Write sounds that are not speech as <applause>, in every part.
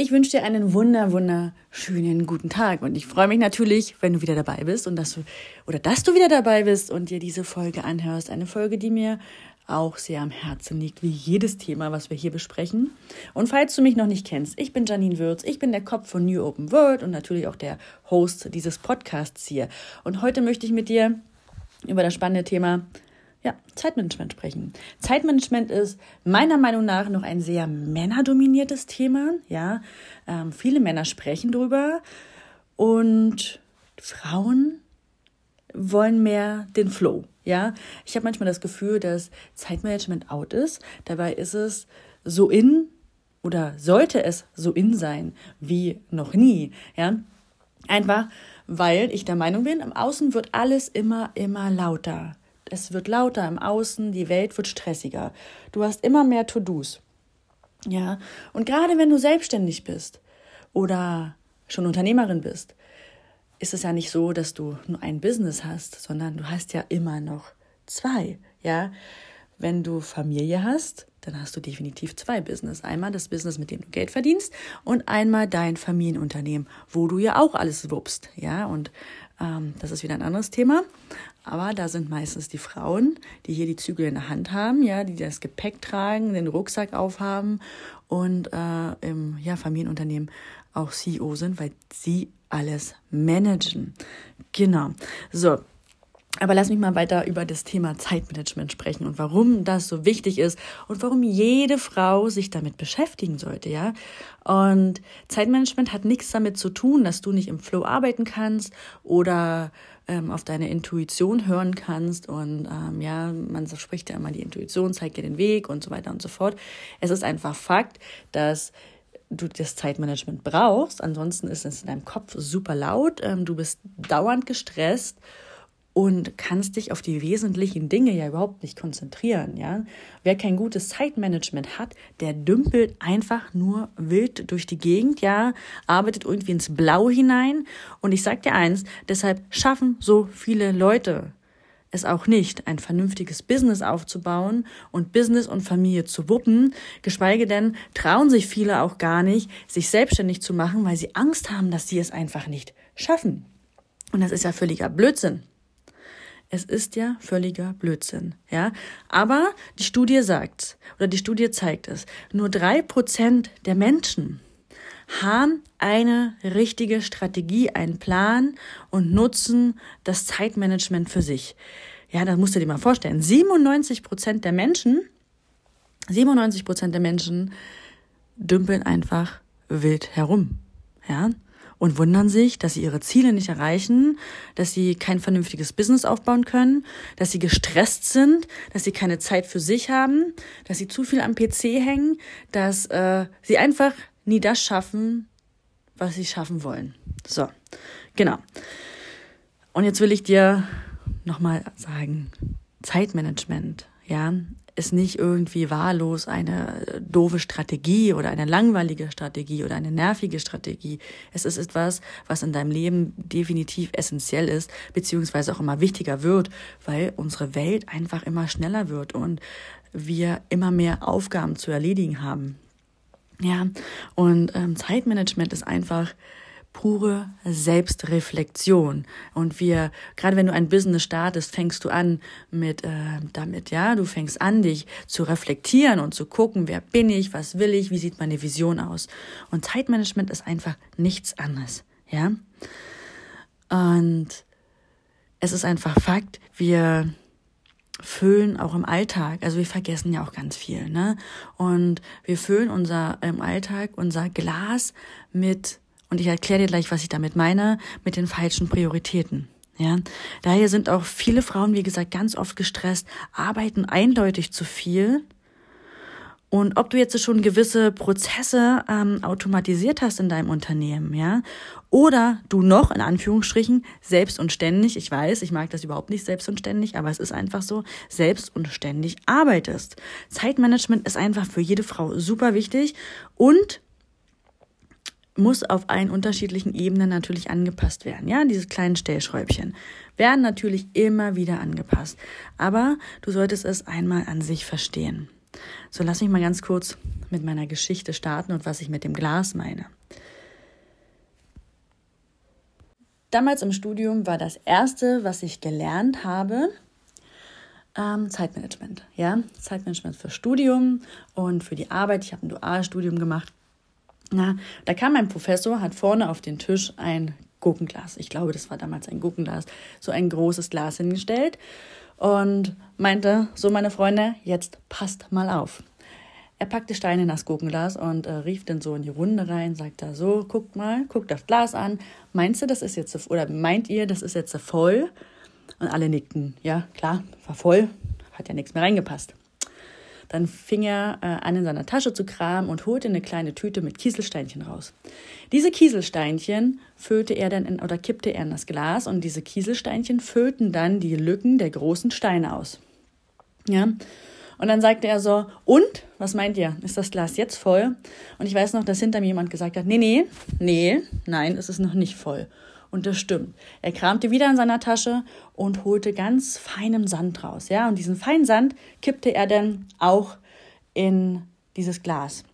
Ich wünsche dir einen wunder, wunderschönen guten Tag und ich freue mich natürlich, wenn du wieder dabei bist und dass du oder dass du wieder dabei bist und dir diese Folge anhörst. Eine Folge, die mir auch sehr am Herzen liegt, wie jedes Thema, was wir hier besprechen. Und falls du mich noch nicht kennst, ich bin Janine Würz, ich bin der Kopf von New Open World und natürlich auch der Host dieses Podcasts hier. Und heute möchte ich mit dir über das spannende Thema ja, Zeitmanagement sprechen. Zeitmanagement ist meiner Meinung nach noch ein sehr männerdominiertes Thema. Ja, ähm, viele Männer sprechen drüber und Frauen wollen mehr den Flow. Ja, ich habe manchmal das Gefühl, dass Zeitmanagement out ist. Dabei ist es so in oder sollte es so in sein wie noch nie. Ja, einfach weil ich der Meinung bin, im Außen wird alles immer, immer lauter. Es wird lauter im Außen, die Welt wird stressiger. Du hast immer mehr To-Dos. Ja, und gerade wenn du selbstständig bist oder schon Unternehmerin bist, ist es ja nicht so, dass du nur ein Business hast, sondern du hast ja immer noch zwei. Ja, wenn du Familie hast, dann hast du definitiv zwei Business. Einmal das Business, mit dem du Geld verdienst und einmal dein Familienunternehmen, wo du ja auch alles wuppst. Ja, und ähm, das ist wieder ein anderes Thema. Aber da sind meistens die Frauen, die hier die Zügel in der Hand haben, ja, die das Gepäck tragen, den Rucksack aufhaben und äh, im ja, Familienunternehmen auch CEO sind, weil sie alles managen. Genau. So, aber lass mich mal weiter über das Thema Zeitmanagement sprechen und warum das so wichtig ist und warum jede Frau sich damit beschäftigen sollte, ja. Und Zeitmanagement hat nichts damit zu tun, dass du nicht im Flow arbeiten kannst oder ähm, auf deine Intuition hören kannst. Und ähm, ja, man spricht ja immer, die Intuition zeigt dir den Weg und so weiter und so fort. Es ist einfach Fakt, dass du das Zeitmanagement brauchst. Ansonsten ist es in deinem Kopf super laut. Ähm, du bist dauernd gestresst und kannst dich auf die wesentlichen Dinge ja überhaupt nicht konzentrieren, ja. Wer kein gutes Zeitmanagement hat, der dümpelt einfach nur wild durch die Gegend, ja, arbeitet irgendwie ins Blau hinein und ich sag dir eins, deshalb schaffen so viele Leute es auch nicht, ein vernünftiges Business aufzubauen und Business und Familie zu wuppen, geschweige denn trauen sich viele auch gar nicht, sich selbstständig zu machen, weil sie Angst haben, dass sie es einfach nicht schaffen. Und das ist ja völliger Blödsinn. Es ist ja völliger Blödsinn, ja. Aber die Studie sagt, oder die Studie zeigt es, nur drei Prozent der Menschen haben eine richtige Strategie, einen Plan und nutzen das Zeitmanagement für sich. Ja, das musst du dir mal vorstellen. 97 Prozent der Menschen, 97 Prozent der Menschen dümpeln einfach wild herum. Ja, und wundern sich, dass sie ihre Ziele nicht erreichen, dass sie kein vernünftiges Business aufbauen können, dass sie gestresst sind, dass sie keine Zeit für sich haben, dass sie zu viel am PC hängen, dass äh, sie einfach nie das schaffen, was sie schaffen wollen. So, genau. Und jetzt will ich dir nochmal sagen, Zeitmanagement, ja, ist nicht irgendwie wahllos eine äh, doofe Strategie oder eine langweilige Strategie oder eine nervige Strategie. Es ist etwas, was in deinem Leben definitiv essentiell ist, beziehungsweise auch immer wichtiger wird, weil unsere Welt einfach immer schneller wird und wir immer mehr Aufgaben zu erledigen haben. Ja, und ähm, Zeitmanagement ist einfach pure Selbstreflexion. Und wir, gerade wenn du ein Business startest, fängst du an mit äh, damit, ja, du fängst an, dich zu reflektieren und zu gucken, wer bin ich, was will ich, wie sieht meine Vision aus. Und Zeitmanagement ist einfach nichts anderes, ja. Und es ist einfach Fakt, wir füllen auch im Alltag, also wir vergessen ja auch ganz viel, ne? Und wir füllen unser im Alltag unser Glas mit und ich erkläre dir gleich, was ich damit meine, mit den falschen Prioritäten. Ja, daher sind auch viele Frauen, wie gesagt, ganz oft gestresst, arbeiten eindeutig zu viel. Und ob du jetzt schon gewisse Prozesse ähm, automatisiert hast in deinem Unternehmen, ja, oder du noch in Anführungsstrichen selbst und ständig, ich weiß, ich mag das überhaupt nicht selbst und ständig, aber es ist einfach so, selbst und ständig arbeitest. Zeitmanagement ist einfach für jede Frau super wichtig und muss auf allen unterschiedlichen Ebenen natürlich angepasst werden. Ja, diese kleinen Stellschräubchen werden natürlich immer wieder angepasst. Aber du solltest es einmal an sich verstehen. So, lass mich mal ganz kurz mit meiner Geschichte starten und was ich mit dem Glas meine. Damals im Studium war das erste, was ich gelernt habe, ähm, Zeitmanagement. Ja, Zeitmanagement für Studium und für die Arbeit. Ich habe ein Dualstudium gemacht. Na, da kam mein Professor, hat vorne auf den Tisch ein Gurkenglas. Ich glaube, das war damals ein Gurkenglas. So ein großes Glas hingestellt und meinte, so meine Freunde, jetzt passt mal auf. Er packte Steine in das Gurkenglas und äh, rief dann so in die Runde rein, sagt da so, guckt mal, guckt das Glas an. Meinst du, das ist jetzt, oder meint ihr, das ist jetzt voll? Und alle nickten, ja, klar, war voll, hat ja nichts mehr reingepasst. Dann fing er äh, an, in seiner Tasche zu kramen und holte eine kleine Tüte mit Kieselsteinchen raus. Diese Kieselsteinchen füllte er dann in, oder kippte er in das Glas und diese Kieselsteinchen füllten dann die Lücken der großen Steine aus. Ja. Und dann sagte er so, und, was meint ihr? Ist das Glas jetzt voll? Und ich weiß noch, dass hinter mir jemand gesagt hat, nee, nee, nee, nein, es ist noch nicht voll. Und das stimmt. Er kramte wieder in seiner Tasche und holte ganz feinen Sand raus. Ja, und diesen feinen Sand kippte er dann auch in dieses Glas.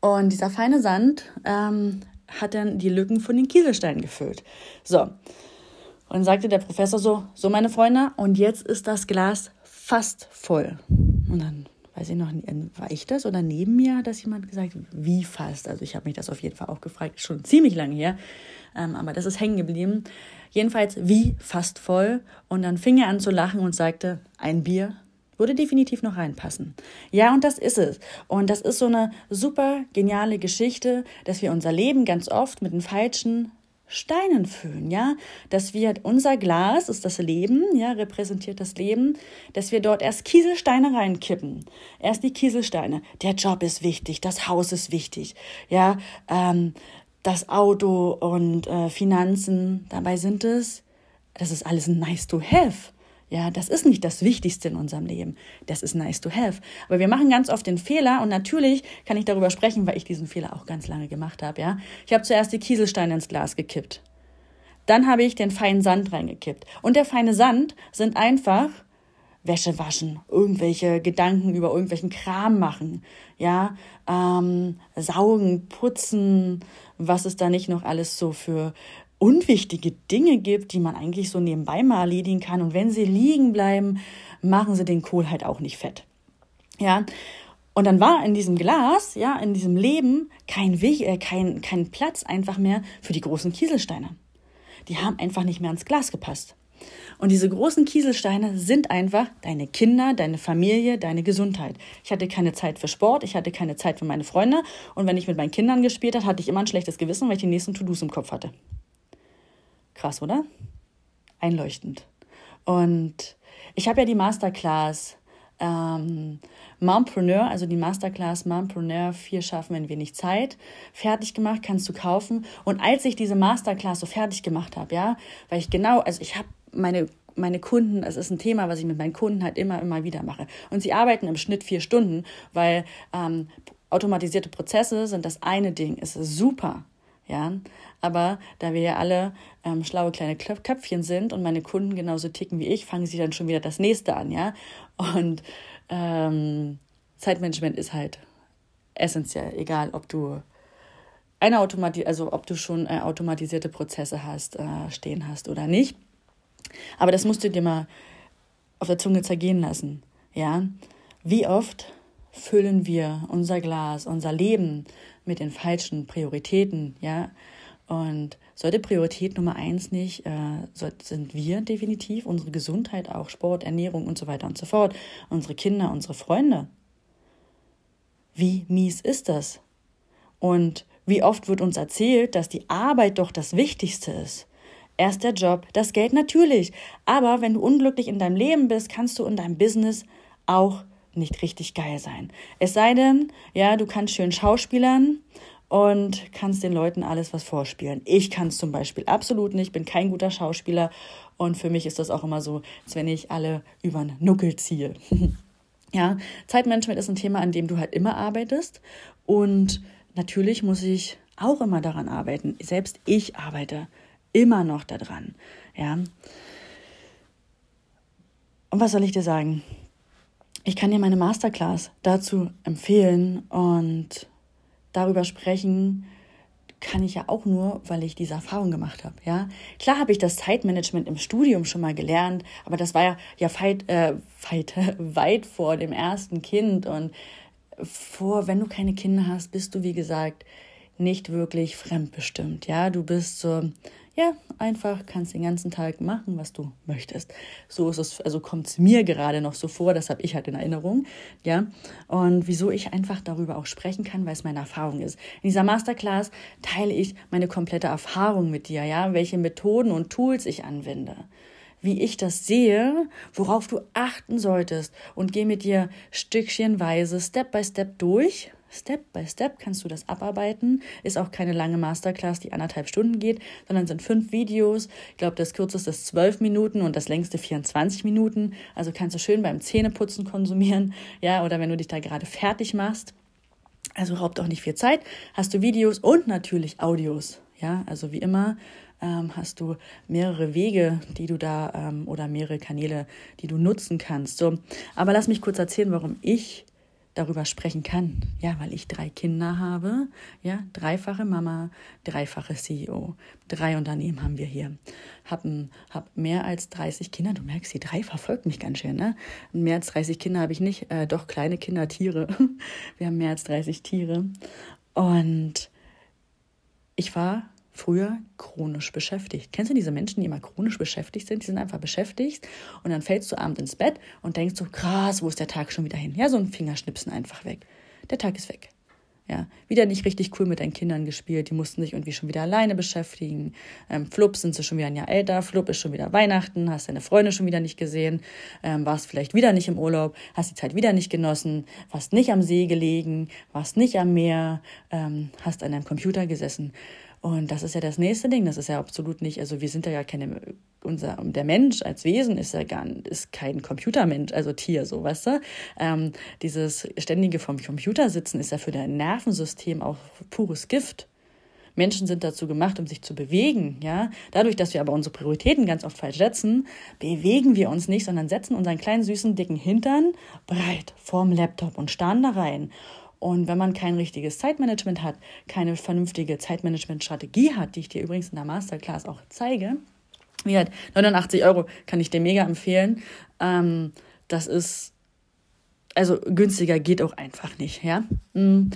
Und dieser feine Sand ähm, hat dann die Lücken von den Kieselsteinen gefüllt. So. Und dann sagte der Professor so, so meine Freunde, und jetzt ist das Glas fast voll. Und dann weiß ich noch, war ich das oder neben mir hat das jemand gesagt, wie fast. Also ich habe mich das auf jeden Fall auch gefragt, schon ziemlich lange her ähm, aber das ist hängen geblieben. Jedenfalls wie fast voll. Und dann fing er an zu lachen und sagte, ein Bier würde definitiv noch reinpassen. Ja, und das ist es. Und das ist so eine super geniale Geschichte, dass wir unser Leben ganz oft mit den falschen Steinen füllen, ja, dass wir unser Glas ist das Leben, ja, repräsentiert das Leben, dass wir dort erst Kieselsteine reinkippen, erst die Kieselsteine. Der Job ist wichtig, das Haus ist wichtig, ja, ähm, das Auto und äh, Finanzen. Dabei sind es, das ist alles nice to have. Ja, das ist nicht das Wichtigste in unserem Leben. Das ist nice to have. Aber wir machen ganz oft den Fehler und natürlich kann ich darüber sprechen, weil ich diesen Fehler auch ganz lange gemacht habe. Ja, ich habe zuerst die Kieselsteine ins Glas gekippt. Dann habe ich den feinen Sand reingekippt. Und der feine Sand sind einfach Wäsche waschen, irgendwelche Gedanken über irgendwelchen Kram machen, ja, ähm, saugen, putzen, was es da nicht noch alles so für unwichtige Dinge gibt, die man eigentlich so nebenbei mal erledigen kann. Und wenn sie liegen bleiben, machen sie den Kohl halt auch nicht fett. Ja. Und dann war in diesem Glas, ja, in diesem Leben kein Weg, äh, kein, kein Platz einfach mehr für die großen Kieselsteine. Die haben einfach nicht mehr ins Glas gepasst. Und diese großen Kieselsteine sind einfach deine Kinder, deine Familie, deine Gesundheit. Ich hatte keine Zeit für Sport, ich hatte keine Zeit für meine Freunde. Und wenn ich mit meinen Kindern gespielt habe, hatte ich immer ein schlechtes Gewissen, weil ich die nächsten To-Dos im Kopf hatte. Krass, oder? Einleuchtend. Und ich habe ja die Masterclass ähm, Mompreneur, also die Masterclass Mompreneur, vier schaffen in wenig Zeit, fertig gemacht, kannst du kaufen. Und als ich diese Masterclass so fertig gemacht habe, ja, weil ich genau, also ich habe meine meine Kunden, es ist ein Thema, was ich mit meinen Kunden halt immer, immer wieder mache. Und sie arbeiten im Schnitt vier Stunden, weil ähm, automatisierte Prozesse sind das eine Ding, ist super, ja. Aber da wir ja alle ähm, schlaue kleine Köpfchen sind und meine Kunden genauso ticken wie ich, fangen sie dann schon wieder das nächste an, ja. Und ähm, Zeitmanagement ist halt essentiell, egal ob du eine Automati also ob du schon äh, automatisierte Prozesse hast, äh, stehen hast oder nicht. Aber das musst du dir mal auf der Zunge zergehen lassen. Ja? Wie oft füllen wir unser Glas, unser Leben mit den falschen Prioritäten, ja? Und sollte Priorität Nummer eins nicht, äh, sind wir definitiv, unsere Gesundheit, auch Sport, Ernährung und so weiter und so fort, unsere Kinder, unsere Freunde. Wie mies ist das? Und wie oft wird uns erzählt, dass die Arbeit doch das Wichtigste ist? Erst der Job, das Geld natürlich. Aber wenn du unglücklich in deinem Leben bist, kannst du in deinem Business auch nicht richtig geil sein. Es sei denn, ja, du kannst schön schauspielern und kannst den Leuten alles was vorspielen. Ich kann es zum Beispiel absolut nicht, bin kein guter Schauspieler und für mich ist das auch immer so, als wenn ich alle über den Nuckel ziehe. <laughs> ja, Zeitmanagement ist ein Thema, an dem du halt immer arbeitest und natürlich muss ich auch immer daran arbeiten. Selbst ich arbeite immer noch daran. Ja. Und was soll ich dir sagen? Ich kann dir meine Masterclass dazu empfehlen und darüber sprechen, kann ich ja auch nur, weil ich diese Erfahrung gemacht habe. Ja, klar habe ich das Zeitmanagement im Studium schon mal gelernt, aber das war ja ja weit, äh, weit, <laughs> weit vor dem ersten Kind und vor, wenn du keine Kinder hast, bist du wie gesagt nicht wirklich fremdbestimmt. Ja, du bist so ja, einfach kannst den ganzen Tag machen, was du möchtest. So ist es, also kommt es mir gerade noch so vor, das habe ich halt in Erinnerung, ja. Und wieso ich einfach darüber auch sprechen kann, weil es meine Erfahrung ist. In dieser Masterclass teile ich meine komplette Erfahrung mit dir, ja, welche Methoden und Tools ich anwende wie ich das sehe, worauf du achten solltest und gehe mit dir stückchenweise, Step by Step durch, Step by Step kannst du das abarbeiten. Ist auch keine lange Masterclass, die anderthalb Stunden geht, sondern sind fünf Videos. Ich glaube, das kürzeste ist zwölf Minuten und das längste 24 Minuten. Also kannst du schön beim Zähneputzen konsumieren, ja, oder wenn du dich da gerade fertig machst. Also raubt auch nicht viel Zeit. Hast du Videos und natürlich Audios, ja, also wie immer ähm, hast du mehrere Wege, die du da ähm, oder mehrere Kanäle, die du nutzen kannst. So, aber lass mich kurz erzählen, warum ich darüber sprechen kann. Ja, weil ich drei Kinder habe. Ja, dreifache Mama, dreifache CEO. Drei Unternehmen haben wir hier. Hab, hab mehr als 30 Kinder. Du merkst, die drei verfolgt mich ganz schön, ne? Mehr als 30 Kinder habe ich nicht. Äh, doch kleine Kinder, Tiere. <laughs> Wir haben mehr als 30 Tiere. Und ich war früher chronisch beschäftigt. Kennst du diese Menschen, die immer chronisch beschäftigt sind? Die sind einfach beschäftigt und dann fällst du abends ins Bett und denkst so, krass, wo ist der Tag schon wieder hin? Ja, so ein Fingerschnipsen einfach weg. Der Tag ist weg. Ja, wieder nicht richtig cool mit deinen Kindern gespielt. Die mussten sich irgendwie schon wieder alleine beschäftigen. Ähm, Flup sind sie schon wieder ein Jahr älter. Flup ist schon wieder Weihnachten. Hast deine Freunde schon wieder nicht gesehen. Ähm, warst vielleicht wieder nicht im Urlaub. Hast die Zeit wieder nicht genossen. Warst nicht am See gelegen. Warst nicht am Meer. Ähm, hast an deinem Computer gesessen. Und das ist ja das nächste Ding. Das ist ja absolut nicht, also wir sind ja keine, unser, der Mensch als Wesen ist ja gar, ist kein Computermensch, also Tier, so, weißt du? Ähm, dieses ständige vom Computer sitzen ist ja für dein Nervensystem auch pures Gift. Menschen sind dazu gemacht, um sich zu bewegen, ja. Dadurch, dass wir aber unsere Prioritäten ganz oft falsch setzen, bewegen wir uns nicht, sondern setzen unseren kleinen, süßen, dicken Hintern breit vorm Laptop und starren da rein. Und wenn man kein richtiges Zeitmanagement hat, keine vernünftige Zeitmanagement-Strategie hat, die ich dir übrigens in der Masterclass auch zeige, wie halt 89 Euro kann ich dir mega empfehlen. Ähm, das ist, also günstiger geht auch einfach nicht, ja. Mhm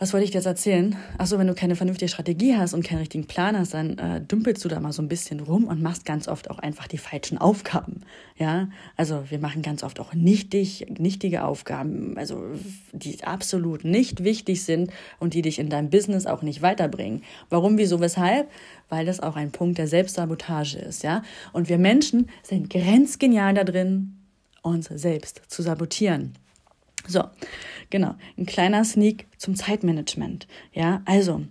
was wollte ich dir jetzt erzählen? Achso, wenn du keine vernünftige Strategie hast und keinen richtigen Plan hast, dann äh, dümpelst du da mal so ein bisschen rum und machst ganz oft auch einfach die falschen Aufgaben. Ja, also wir machen ganz oft auch nichtig, nichtige Aufgaben, also die absolut nicht wichtig sind und die dich in deinem Business auch nicht weiterbringen. Warum, wieso, weshalb? Weil das auch ein Punkt der Selbstsabotage ist, ja. Und wir Menschen sind grenzgenial da drin, uns selbst zu sabotieren. So, genau, ein kleiner Sneak zum Zeitmanagement. Ja, also,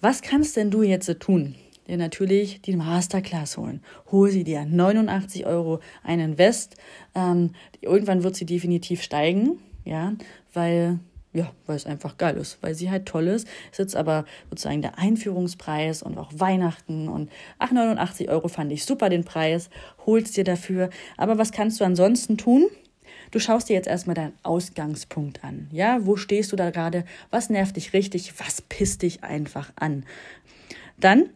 was kannst denn du jetzt tun? Dir natürlich die Masterclass holen. Hol sie dir. 89 Euro ein Invest. Ähm, irgendwann wird sie definitiv steigen, ja, weil ja, weil es einfach geil ist, weil sie halt toll ist. Ist jetzt aber sozusagen der Einführungspreis und auch Weihnachten und ach, 89 Euro fand ich super den Preis, holst dir dafür. Aber was kannst du ansonsten tun? Du schaust dir jetzt erstmal deinen Ausgangspunkt an. Ja, wo stehst du da gerade? Was nervt dich richtig? Was pisst dich einfach an? Dann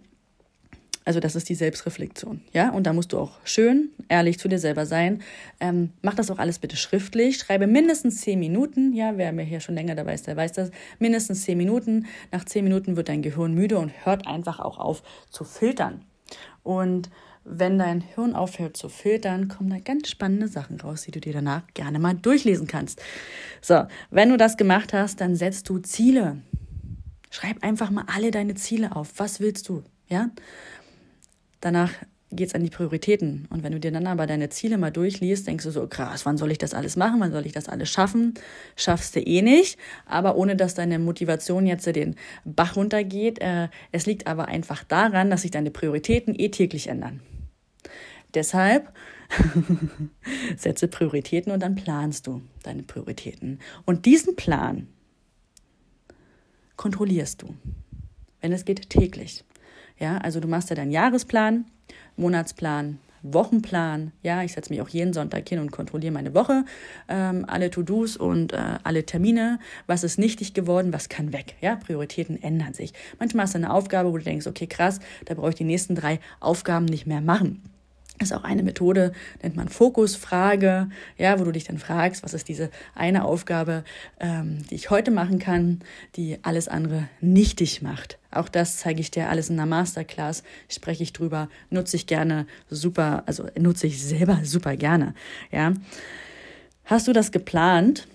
also das ist die Selbstreflexion, ja. Und da musst du auch schön ehrlich zu dir selber sein. Ähm, mach das auch alles bitte schriftlich. Schreibe mindestens zehn Minuten. Ja, wer mir hier schon länger dabei ist, der weiß das. Mindestens zehn Minuten. Nach zehn Minuten wird dein Gehirn müde und hört einfach auch auf zu filtern. Und wenn dein Hirn aufhört zu filtern, kommen da ganz spannende Sachen raus, die du dir danach gerne mal durchlesen kannst. So, wenn du das gemacht hast, dann setzt du Ziele. Schreib einfach mal alle deine Ziele auf. Was willst du? Ja? Danach geht es an die Prioritäten. Und wenn du dir dann aber deine Ziele mal durchliest, denkst du so, krass, wann soll ich das alles machen? Wann soll ich das alles schaffen? Schaffst du eh nicht. Aber ohne dass deine Motivation jetzt den Bach runtergeht. Äh, es liegt aber einfach daran, dass sich deine Prioritäten eh täglich ändern. Deshalb <laughs> setze Prioritäten und dann planst du deine Prioritäten. Und diesen Plan kontrollierst du, wenn es geht, täglich. Ja, also du machst ja deinen Jahresplan, Monatsplan, Wochenplan. Ja, ich setze mich auch jeden Sonntag hin und kontrolliere meine Woche, ähm, alle To-Dos und äh, alle Termine. Was ist nichtig geworden, was kann weg? Ja, Prioritäten ändern sich. Manchmal hast du eine Aufgabe, wo du denkst, okay, krass, da brauche ich die nächsten drei Aufgaben nicht mehr machen ist auch eine Methode, nennt man Fokusfrage, ja, wo du dich dann fragst, was ist diese eine Aufgabe, ähm, die ich heute machen kann, die alles andere nichtig macht. Auch das zeige ich dir alles in einer Masterclass, spreche ich drüber, nutze ich gerne super, also nutze ich selber super gerne, ja. Hast du das geplant?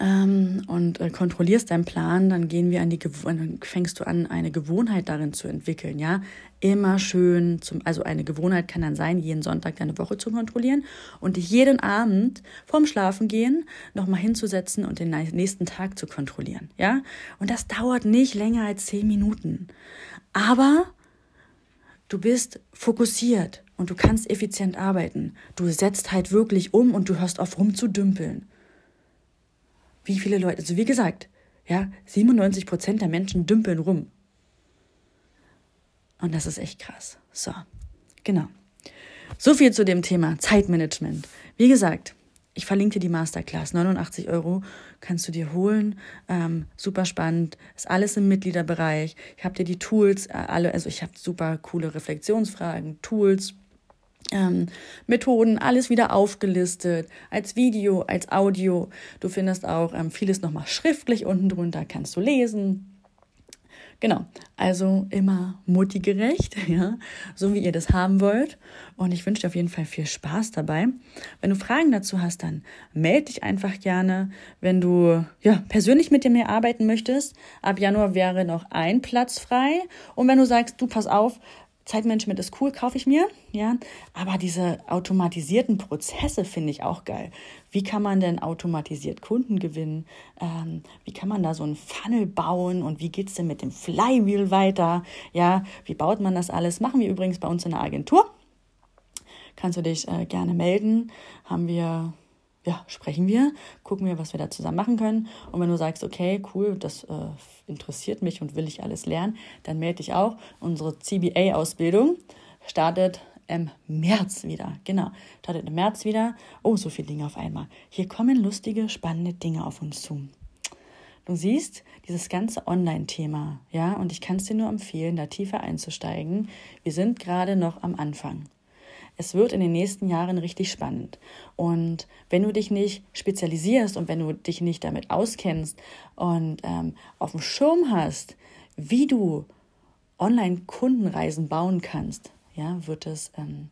Ähm, und äh, kontrollierst deinen Plan, dann gehen wir an die dann fängst du an, eine Gewohnheit darin zu entwickeln, ja. Immer schön zum, also eine Gewohnheit kann dann sein, jeden Sonntag deine Woche zu kontrollieren und dich jeden Abend vorm Schlafengehen nochmal hinzusetzen und den nächsten Tag zu kontrollieren, ja. Und das dauert nicht länger als zehn Minuten. Aber du bist fokussiert und du kannst effizient arbeiten. Du setzt halt wirklich um und du hörst auf rumzudümpeln wie viele Leute, also wie gesagt, ja, 97 Prozent der Menschen dümpeln rum. Und das ist echt krass. So, genau. So viel zu dem Thema Zeitmanagement. Wie gesagt, ich verlinke dir die Masterclass. 89 Euro kannst du dir holen. Ähm, super spannend. Ist alles im Mitgliederbereich. Ich habe dir die Tools, äh, alle, also ich habe super coole Reflexionsfragen, Tools, ähm, Methoden, alles wieder aufgelistet, als Video, als Audio. Du findest auch ähm, vieles nochmal schriftlich unten drunter, kannst du lesen. Genau, also immer mutigerecht, <laughs> ja, so wie ihr das haben wollt. Und ich wünsche dir auf jeden Fall viel Spaß dabei. Wenn du Fragen dazu hast, dann melde dich einfach gerne. Wenn du ja, persönlich mit mir arbeiten möchtest, ab Januar wäre noch ein Platz frei. Und wenn du sagst, du pass auf, Zeitmanagement ist cool, kaufe ich mir, ja. Aber diese automatisierten Prozesse finde ich auch geil. Wie kann man denn automatisiert Kunden gewinnen? Ähm, wie kann man da so einen Funnel bauen? Und wie geht es denn mit dem Flywheel weiter? Ja, wie baut man das alles? Machen wir übrigens bei uns in der Agentur. Kannst du dich äh, gerne melden? Haben wir ja, sprechen wir, gucken wir, was wir da zusammen machen können. Und wenn du sagst, okay, cool, das äh, interessiert mich und will ich alles lernen, dann melde dich auch. Unsere CBA-Ausbildung startet im März wieder. Genau, startet im März wieder. Oh, so viele Dinge auf einmal. Hier kommen lustige, spannende Dinge auf uns zu. Du siehst dieses ganze Online-Thema, ja, und ich kann es dir nur empfehlen, da tiefer einzusteigen. Wir sind gerade noch am Anfang es wird in den nächsten Jahren richtig spannend. Und wenn du dich nicht spezialisierst und wenn du dich nicht damit auskennst und ähm, auf dem Schirm hast, wie du Online-Kundenreisen bauen kannst, ja, wird es ähm,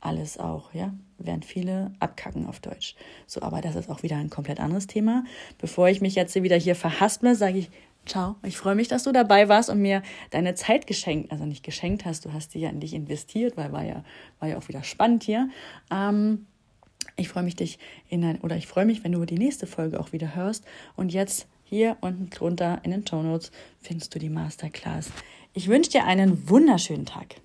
alles auch, ja, werden viele abkacken auf Deutsch. So, aber das ist auch wieder ein komplett anderes Thema. Bevor ich mich jetzt wieder hier verhasple, sage ich Ciao. Ich freue mich, dass du dabei warst und mir deine Zeit geschenkt, also nicht geschenkt hast, du hast die ja in dich investiert, weil war ja, war ja auch wieder spannend hier. Ähm, ich freue mich dich in ein, oder ich freue mich, wenn du die nächste Folge auch wieder hörst. Und jetzt hier unten drunter in den Show Notes findest du die Masterclass. Ich wünsche dir einen wunderschönen Tag.